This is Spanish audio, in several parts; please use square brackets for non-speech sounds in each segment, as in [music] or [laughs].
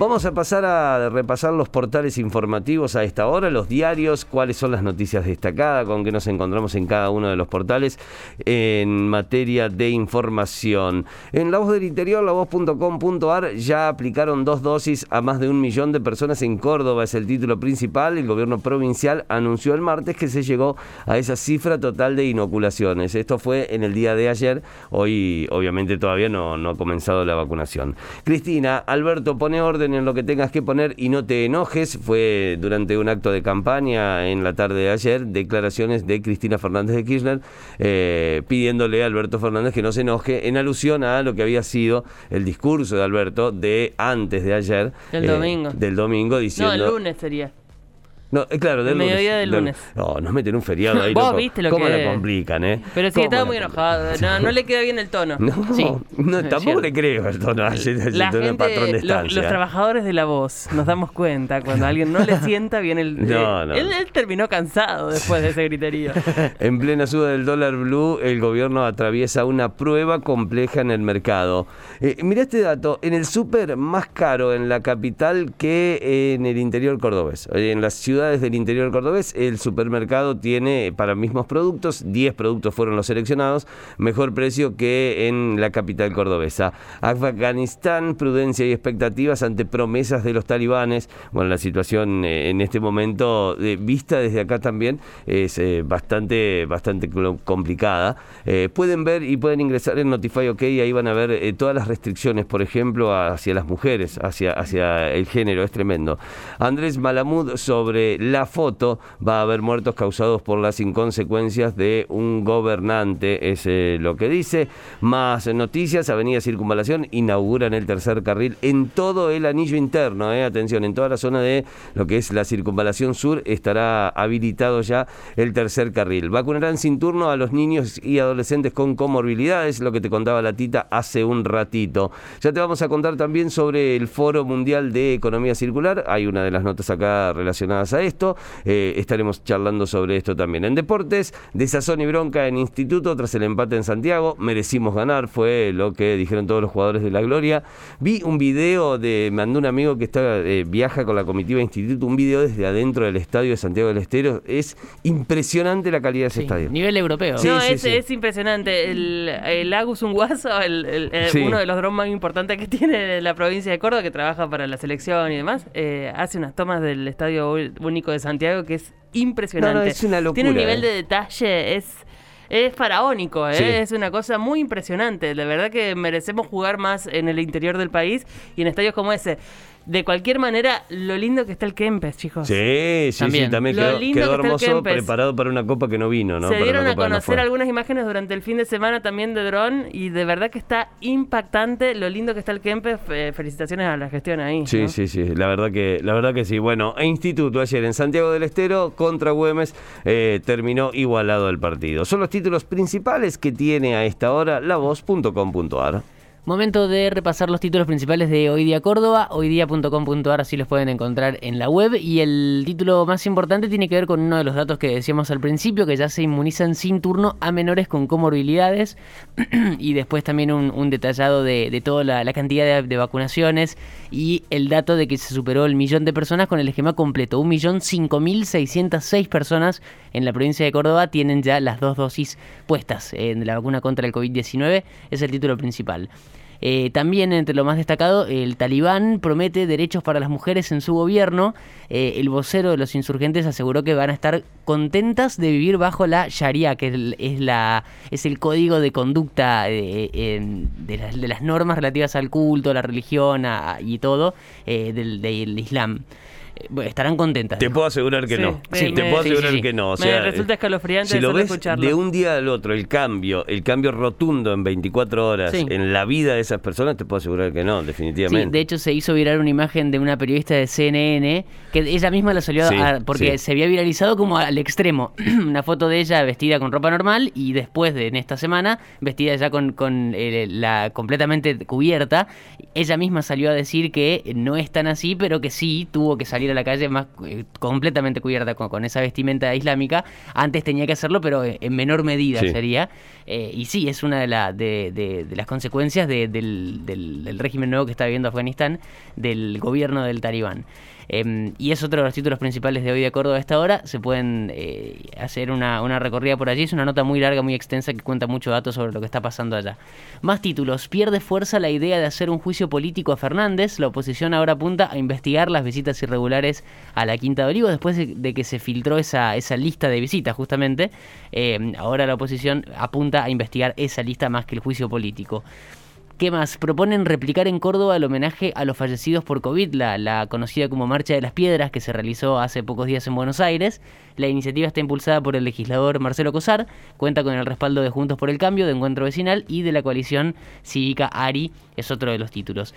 Vamos a pasar a repasar los portales informativos a esta hora, los diarios, cuáles son las noticias destacadas, con qué nos encontramos en cada uno de los portales en materia de información. En La Voz del Interior, lavoz.com.ar, ya aplicaron dos dosis a más de un millón de personas en Córdoba, es el título principal. El gobierno provincial anunció el martes que se llegó a esa cifra total de inoculaciones. Esto fue en el día de ayer, hoy obviamente todavía no ha comenzado la vacunación. Cristina, Alberto pone orden en lo que tengas que poner y no te enojes. Fue durante un acto de campaña en la tarde de ayer, declaraciones de Cristina Fernández de Kirchner eh, pidiéndole a Alberto Fernández que no se enoje en alusión a lo que había sido el discurso de Alberto de antes de ayer. Del domingo. Del domingo diciendo... No, el lunes sería. No, eh, claro, del mediodía del lunes. No, nos meten un feriado ahí. [laughs] Vos viste lo ¿Cómo que la complican, eh? Pero sí, ¿Cómo estaba la muy enojado. [laughs] No, no le queda bien el tono. No, Sí. no, Es tampoco le creo el tono. Ese- ese La tono de patrón de lo- estancia. los trabajadores de la voz, nos damos cuenta cuando a alguien no le sienta bien el... [laughs] No, no. Él, él terminó cansado después de ese griterío. En plena suba del dólar blue, el gobierno atraviesa una prueba compleja en el mercado. Eh, mira este dato, en el súper más caro en la capital que en el interior cordobés. Eh, En las ciudades del interior cordobés, el supermercado tiene para mismos productos, 10 productos fueron los seleccionados, mejor precio que en la capital cordobesa. Afganistán, prudencia y expectativas ante promesas de los talibanes. Bueno, la situación eh, en este momento, eh, vista desde acá también, es eh, bastante, bastante complicada. Eh, pueden ver y pueden ingresar en Notify OK, ahí van a ver todas las restricciones, por ejemplo, hacia las mujeres, hacia, hacia el género, es tremendo. Andrés Malamud sobre la foto, va a haber muertos causados por las inconsecuencias de un gobernante, es eh, lo que dice. Más noticias, Avenida Circunvalación inauguran el tercer carril en todo el anillo interno, eh, atención, en toda la zona de lo que es la Circunvalación Sur estará habilitado ya el tercer carril. Vacunarán sin turno a los niños y adolescentes con comorbilidades, lo que te contaba la Tita hace un ratito. Ya te vamos a contar también sobre el Foro Mundial de Economía Circular, hay una de las notas acá relacionadas a esto, eh, estaremos charlando sobre esto también. En deportes, desazón y bronca en Instituto tras el empate en Santiago, merecimos ganar, fue lo que dijeron todos los jugadores de la Gloria. Vi un video de, me mandó un amigo que está eh, viaja con la comitiva Instituto, un video desde adentro del estadio de Santiago del Estero, es impresionante la calidad de ese Sí, estadio. nivel europeo. Sí, no, sí, es, sí. es impresionante. El, el Agus Unguaso, el, el- el- Sí. uno de los drones más importantes que [laughs] tiene la provincia de Córdoba, que trabaja para la selección y demás, eh, hace unas tomas del Estadio Único de Santiago que es impresionante. No, no, es una Tiene un locura, nivel eh. de detalle, es... Es faraónico, ¿eh? Sí. es una cosa muy impresionante. De verdad que merecemos jugar más en el interior del país y en estadios como ese. De cualquier manera, lo lindo que está el Kempes, chicos. Sí, sí, sí, También. también Lo quedó, lindo quedó hermoso, preparado para una copa que no vino, ¿no? Se Para dieron a no conocer algunas imágenes durante el fin de semana también de dron y de verdad que está impactante lo lindo que está el Kempes. Fe- felicitaciones a la gestión ahí. Sí, ¿no? sí, sí, la verdad que, la verdad que sí. Bueno, e Instituto ayer en Santiago del Estero contra Güemes eh, terminó igualado el partido. Son los títulos principales que tiene a esta hora lavoz.com.ar. Momento de repasar los títulos principales de Hoy Día Córdoba, hoydía.com.ar, así los pueden encontrar en la web. Y el título más importante tiene que ver con uno de los datos que decíamos al principio, que ya se inmunizan sin turno a menores con comorbilidades. [clears throat] y después también un, detallado de, toda la, cantidad de, vacunaciones y el dato de que se superó el millón de personas con el esquema completo. Un millón cinco mil seiscientas seis personas en la provincia de Córdoba tienen ya las dos dosis puestas de la vacuna contra el COVID-19. Es el título principal. Eh, también entre lo más destacado, el talibán promete derechos para las mujeres en su gobierno. Eh, el vocero de los insurgentes aseguró que van a estar contentas de vivir bajo la Sharia, que es la, es el código de conducta eh, de, las, normas relativas al culto, a la religión y todo eh, del, del Islam. Estarán contentas. Te dijo. puedo asegurar que Sí, no. me- te me- puedo sí, asegurar sí, sí. que no. O Me sea, resulta eh, escalofriante si lo ves escucharlo. de un día al otro, el cambio, el cambio rotundo en 24 horas Sí. en la vida de esas personas, te puedo asegurar que no, definitivamente. Sí, de hecho se hizo viral una imagen de una periodista de CNN que ella misma la salió Sí, a, porque sí. se había viralizado como al extremo. [clears throat] una foto de ella vestida con ropa normal y después de en esta semana vestida ya con, con eh, la completamente cubierta. Ella misma salió a decir que no es tan así, pero que sí tuvo que salir salir a la calle más eh, completamente cubierta con, con esa vestimenta islámica. Antes tenía que hacerlo, pero en en menor medida Sí. sería. Eh, y sí, es una de, la- de, de- de las consecuencias de- del, del- del régimen nuevo que está viviendo Afganistán, del gobierno del talibán. Em, y es otro de los títulos principales de hoy de Córdoba a esta hora. Se pueden eh, hacer una, una recorrida por allí. Es una nota muy larga, muy extensa que cuenta mucho datos sobre lo que está pasando allá. Más títulos. Pierde fuerza la idea de hacer un juicio político a Fernández. La oposición ahora apunta a investigar las visitas irregulares a la Quinta de Olivos después de, que se filtró esa, esa lista de visitas justamente. Eh, ahora la oposición apunta a investigar esa lista más que el juicio político. ¿Qué más? Proponen replicar en Córdoba el homenaje a los fallecidos por COVID, la, conocida como Marcha de las Piedras, que se realizó hace pocos días en Buenos Aires. La iniciativa está impulsada por el legislador Marcelo Cosar, cuenta con el respaldo de Juntos por el Cambio, de Encuentro Vecinal y de la coalición cívica ARI, es otro de los títulos.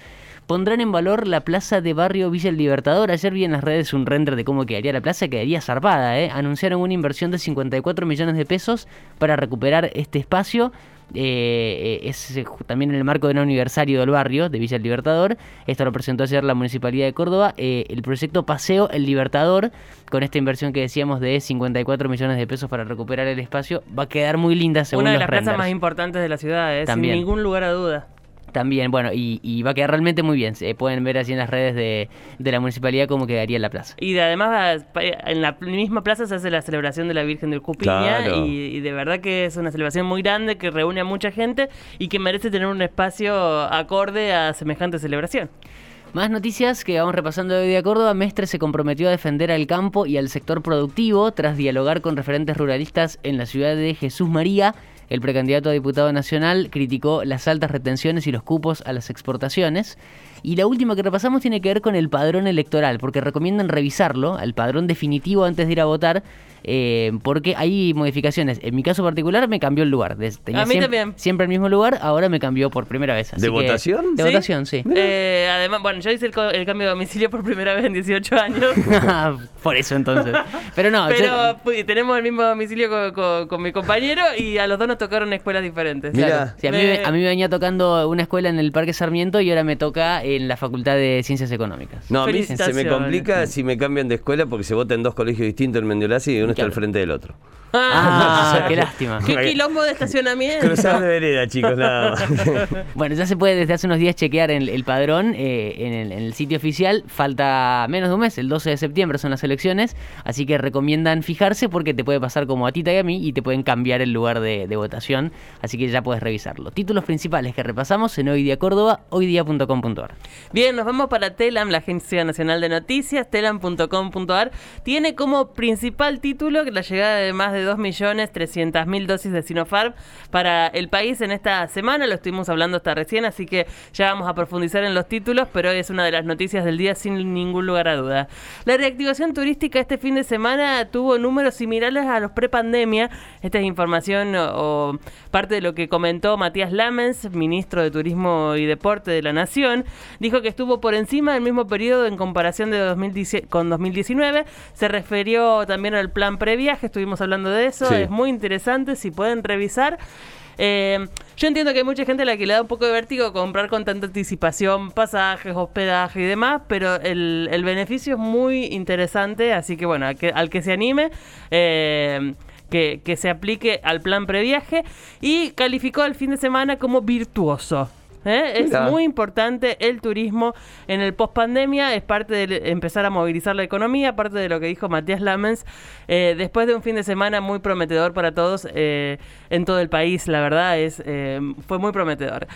Pondrán en valor la plaza de barrio Villa El Libertador. Ayer vi en las redes un render de cómo quedaría la plaza, quedaría zarpada, ¿eh? Anunciaron una inversión de 54 millones de pesos para recuperar este espacio. Eh, eh, es eh, también en el marco de un aniversario del barrio de Villa El Libertador. Esto lo presentó ayer la Municipalidad de Córdoba. Eh, el proyecto Paseo El Libertador, con esta inversión que decíamos de 54 millones de pesos para recuperar el espacio, va a quedar muy linda según Una de los las plazas renders. más importantes de la ciudad, ¿eh? También. sin ningún lugar a duda. También, bueno, y, y va a quedar realmente muy bien. Se pueden ver así en las redes de, de la municipalidad cómo quedaría la plaza. Y de- además en la misma plaza se hace la celebración de la Virgen de Urcupiña Claro. y, y de verdad que es una celebración muy grande que reúne a mucha gente y que merece tener un espacio acorde a semejante celebración. Más noticias que vamos repasando de hoy de Córdoba. Mestre se comprometió a defender al campo y al sector productivo tras dialogar con referentes ruralistas en la ciudad de Jesús María. El precandidato a diputado nacional criticó las altas retenciones y los cupos a las exportaciones. Y la última que repasamos tiene que ver con el padrón electoral, porque recomiendan revisarlo, el padrón definitivo antes de ir a votar, eh, porque hay modificaciones. En mi caso particular me cambió el lugar. Tenía A mí también. Siempre el mismo lugar, ahora me cambió por primera vez. así ¿De que- votación? De ¿Sí? votación, sí. Eh, además, bueno, yo hice el, cambio de domicilio por primera vez en 18 años. [laughs] Por eso entonces. Pero no, Pero yo- tenemos el mismo domicilio con, con- con mi compañero y a los dos nos tocaron escuelas diferentes. Mira. claro, sí, a, mí, Me- me- a mí me venía tocando una escuela en el Parque Sarmiento y ahora me toca en la Facultad de Ciencias Económicas. No, a mí se me complica si me cambian de escuela porque se vota en dos colegios distintos en Mendiolasi y uno está al frente del otro. Ah, [laughs] qué lástima. ¡Qué quilombo de estacionamiento! Cruzar de vereda, chicos, nada más. [laughs] Bueno, ya se puede desde hace unos días chequear el, el padrón eh, en, el, en el sitio oficial. Falta menos de un mes, el 12 de septiembre son las elecciones, así que recomiendan fijarse porque te puede pasar como a Tita y a mí y te pueden cambiar el lugar de, de votación, así que ya puedes revisarlo. Títulos principales que repasamos en Hoy Día Córdoba, hoydía.com.ar. Bien, nos vamos para Telam, la Agencia Nacional de Noticias, telam.com.ar. Tiene como principal título que la llegada de más de 2.300.000 dosis de Sinopharm para el país en esta semana. Lo estuvimos hablando hasta recién, así que ya vamos a profundizar en los títulos, pero es una de las noticias del día sin ningún lugar a duda. La reactivación turística este fin de semana tuvo números similares a los prepandemia. Esta es información o, o parte de lo que comentó Matías Lamens, ministro de Turismo y Deporte de la Nación. Dijo que estuvo por encima del mismo periodo en comparación de 2010 con 2019. Se refirió también al plan previaje, estuvimos hablando de eso. Sí. Es muy interesante, si pueden revisar. Eh, yo entiendo que hay mucha gente a la que le da un poco de vértigo comprar con tanta anticipación pasajes, hospedaje y demás, pero el, el beneficio es muy interesante, así que bueno, al que, al que se anime, eh, que, que se aplique al plan previaje y calificó el fin de semana como virtuoso. ¿Eh? Es muy importante el turismo en el post pandemia, es parte de empezar a movilizar la economía, parte de lo que dijo Matías Lamens, eh, después de un fin de semana muy prometedor para todos eh, en todo el país, la verdad es fue muy prometedor.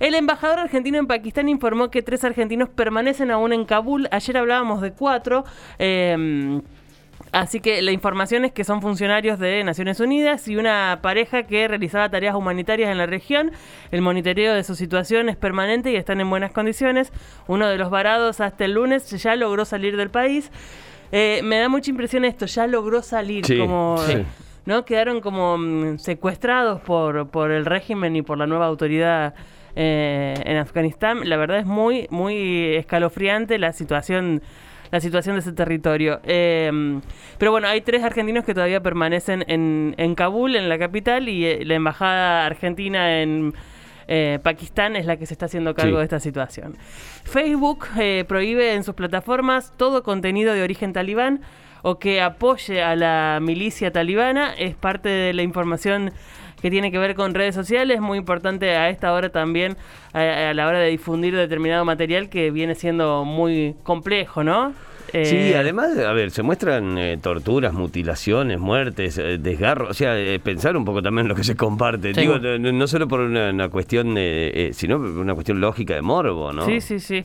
El embajador argentino en Pakistán informó que tres argentinos permanecen aún en Kabul. Ayer hablábamos de cuatro. Así que la información es que son funcionarios de Naciones Unidas y una pareja que realizaba tareas humanitarias en la región. El monitoreo de su situación es permanente y están en buenas condiciones. Uno de los varados hasta el lunes ya logró salir del país. Eh, me da mucha impresión esto, ya logró salir, Sí, como... sí. ¿no? Quedaron como mm, secuestrados por, por el régimen y por la nueva autoridad eh, en Afganistán. La verdad es muy, muy escalofriante la situación la situación de ese territorio. Eh, pero bueno, hay tres argentinos que todavía permanecen en, en Kabul, en la capital, y eh, la embajada argentina en, eh, Pakistán es la que se está haciendo cargo Sí. de esta situación. Facebook eh, prohíbe en sus plataformas todo contenido de origen talibán o que apoye a la milicia talibana. Es parte de la información que tiene que ver con redes sociales, muy importante a esta hora también a, a la hora de difundir determinado material que viene siendo muy complejo, ¿no? Sí, Eh, además, a ver, se muestran eh, torturas, mutilaciones, muertes, eh, desgarros, o sea, pensar un poco también en lo que se comparte. Sí. Digo, no, solo por una, una cuestión, sino por una cuestión lógica de morbo, ¿no? Sí, sí, sí.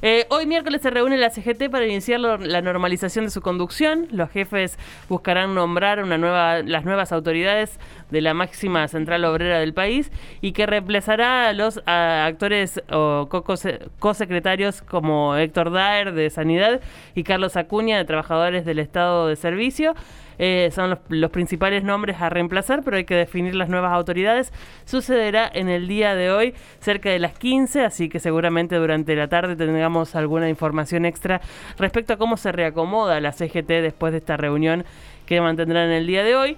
Eh, hoy miércoles se reúne la CGT para iniciar lo- la normalización de su conducción. Los jefes buscarán nombrar una nueva, las nuevas autoridades de la máxima central obrera del país y que reemplazará a los a, actores o co- cose- co-secretarios como Héctor Daer de Sanidad y Carlos Acuña de Trabajadores del Estado de Servicio. Eh, son los, los principales nombres a reemplazar, pero hay que definir las nuevas autoridades. Sucederá en el día de hoy, cerca de las 15, así que seguramente durante la tarde tengamos alguna información extra respecto a cómo se reacomoda la CGT después de esta reunión que mantendrán el día de hoy.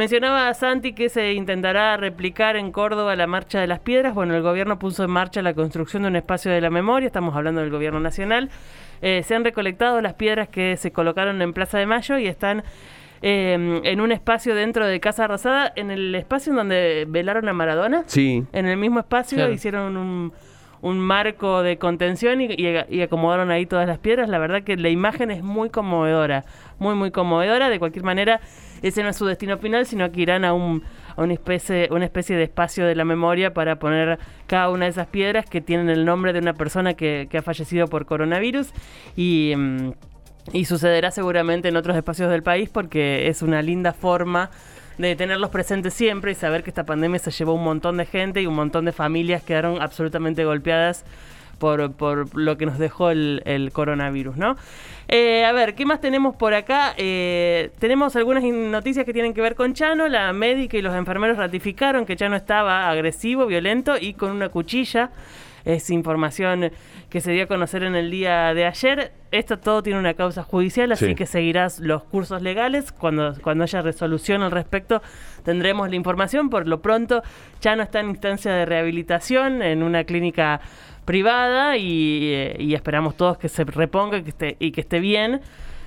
Mencionaba a Santi que se intentará replicar en Córdoba la Marcha de las Piedras. Bueno, el gobierno puso en marcha la construcción de un espacio de la memoria, estamos hablando del gobierno nacional. Eh, se han recolectado las piedras que se colocaron en Plaza de Mayo y están eh, en un espacio dentro de Casa Rosada, en el espacio en donde velaron a Maradona. Sí. En el mismo espacio Claro. hicieron un, un marco de contención y, y- y acomodaron ahí todas las piedras. La verdad que la imagen es muy conmovedora, muy, muy conmovedora. De cualquier manera, ese no es su destino final, sino que irán a, un, a una, especie, una especie de espacio de la memoria para poner cada una de esas piedras que tienen el nombre de una persona que, ha fallecido por coronavirus. Y. mm, y sucederá seguramente en otros espacios del país porque es una linda forma de tenerlos presentes siempre y saber que esta pandemia se llevó un montón de gente y un montón de familias quedaron absolutamente golpeadas por, por lo que nos dejó el, el coronavirus, ¿no? Eh, a ver, ¿qué más tenemos por acá? Eh, tenemos algunas noticias que tienen que ver con Chano. La médica y los enfermeros ratificaron que Chano estaba agresivo, violento y con una cuchilla. Es información que se dio a conocer en el día de ayer. Esto todo tiene una causa judicial, así Sí. que seguirás los cursos legales. Cuando, cuando haya resolución al respecto, tendremos la información. Por lo pronto, ya no está en instancia de rehabilitación en una clínica privada y, esperamos todos que se reponga que esté, y que esté bien.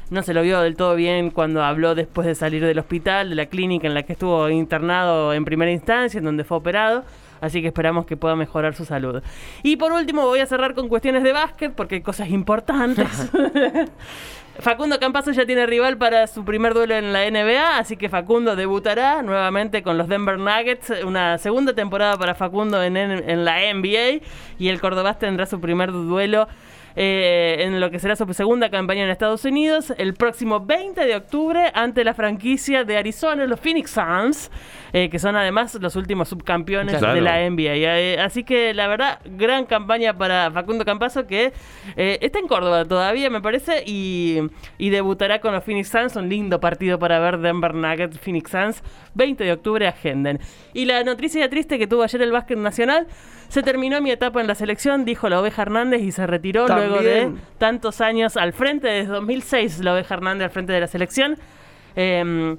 No se lo vio del todo bien cuando habló después de salir del hospital, de la clínica en la que estuvo internado en primera instancia, en donde fue operado. Así que esperamos que pueda mejorar su salud. Y por último voy a cerrar con cuestiones de básquet porque hay cosas importantes. [laughs] Facundo Campazo ya tiene rival para su primer duelo en la NBA, así que Facundo debutará nuevamente con los Denver Nuggets, una segunda temporada para Facundo en, en- en la NBA y el Cordobás tendrá su primer duelo eh, en lo que será su segunda campaña en Estados Unidos el próximo 20 de octubre ante la franquicia de Arizona, los Phoenix Suns, eh, que son además los últimos subcampeones Claro. de la NBA. Eh, así que la verdad, gran campaña para Facundo Campazo que eh, está en Córdoba todavía, me parece, y, y debutará con los Phoenix Suns. Un lindo partido para ver Denver Nuggets, Phoenix Suns, 20 de octubre, agenden. Y la noticia triste que tuvo ayer el básquet nacional, se terminó mi etapa en la selección, dijo la Oveja Hernández y se retiró luego de tantos años al frente, desde 2006 la Oveja Hernández al frente de la selección. Em,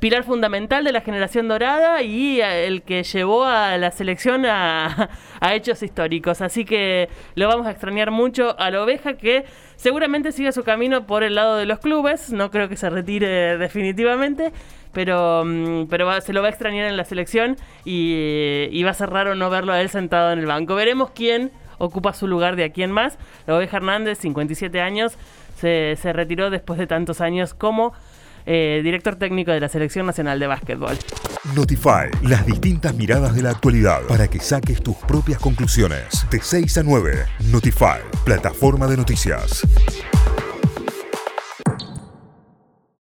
pilar fundamental de la generación dorada y eh, el que llevó a la selección [laughs] a, hechos históricos. Así que lo vamos a extrañar mucho a la oveja que seguramente siga su camino por el lado de los clubes. No creo que se retire definitivamente. Pero, mm, pero va- se lo va a extrañar en la selección y, y va a ser raro no verlo a él sentado en el banco. Veremos quién ocupa su lugar de aquí en más. La Oveja Hernández, 57 años, se, se retiró después de tantos años como eh, director técnico de la Selección Nacional de Básquetbol. Notify, las distintas miradas de la actualidad para que saques tus propias conclusiones. De 6 a 9, Notify, plataforma de noticias.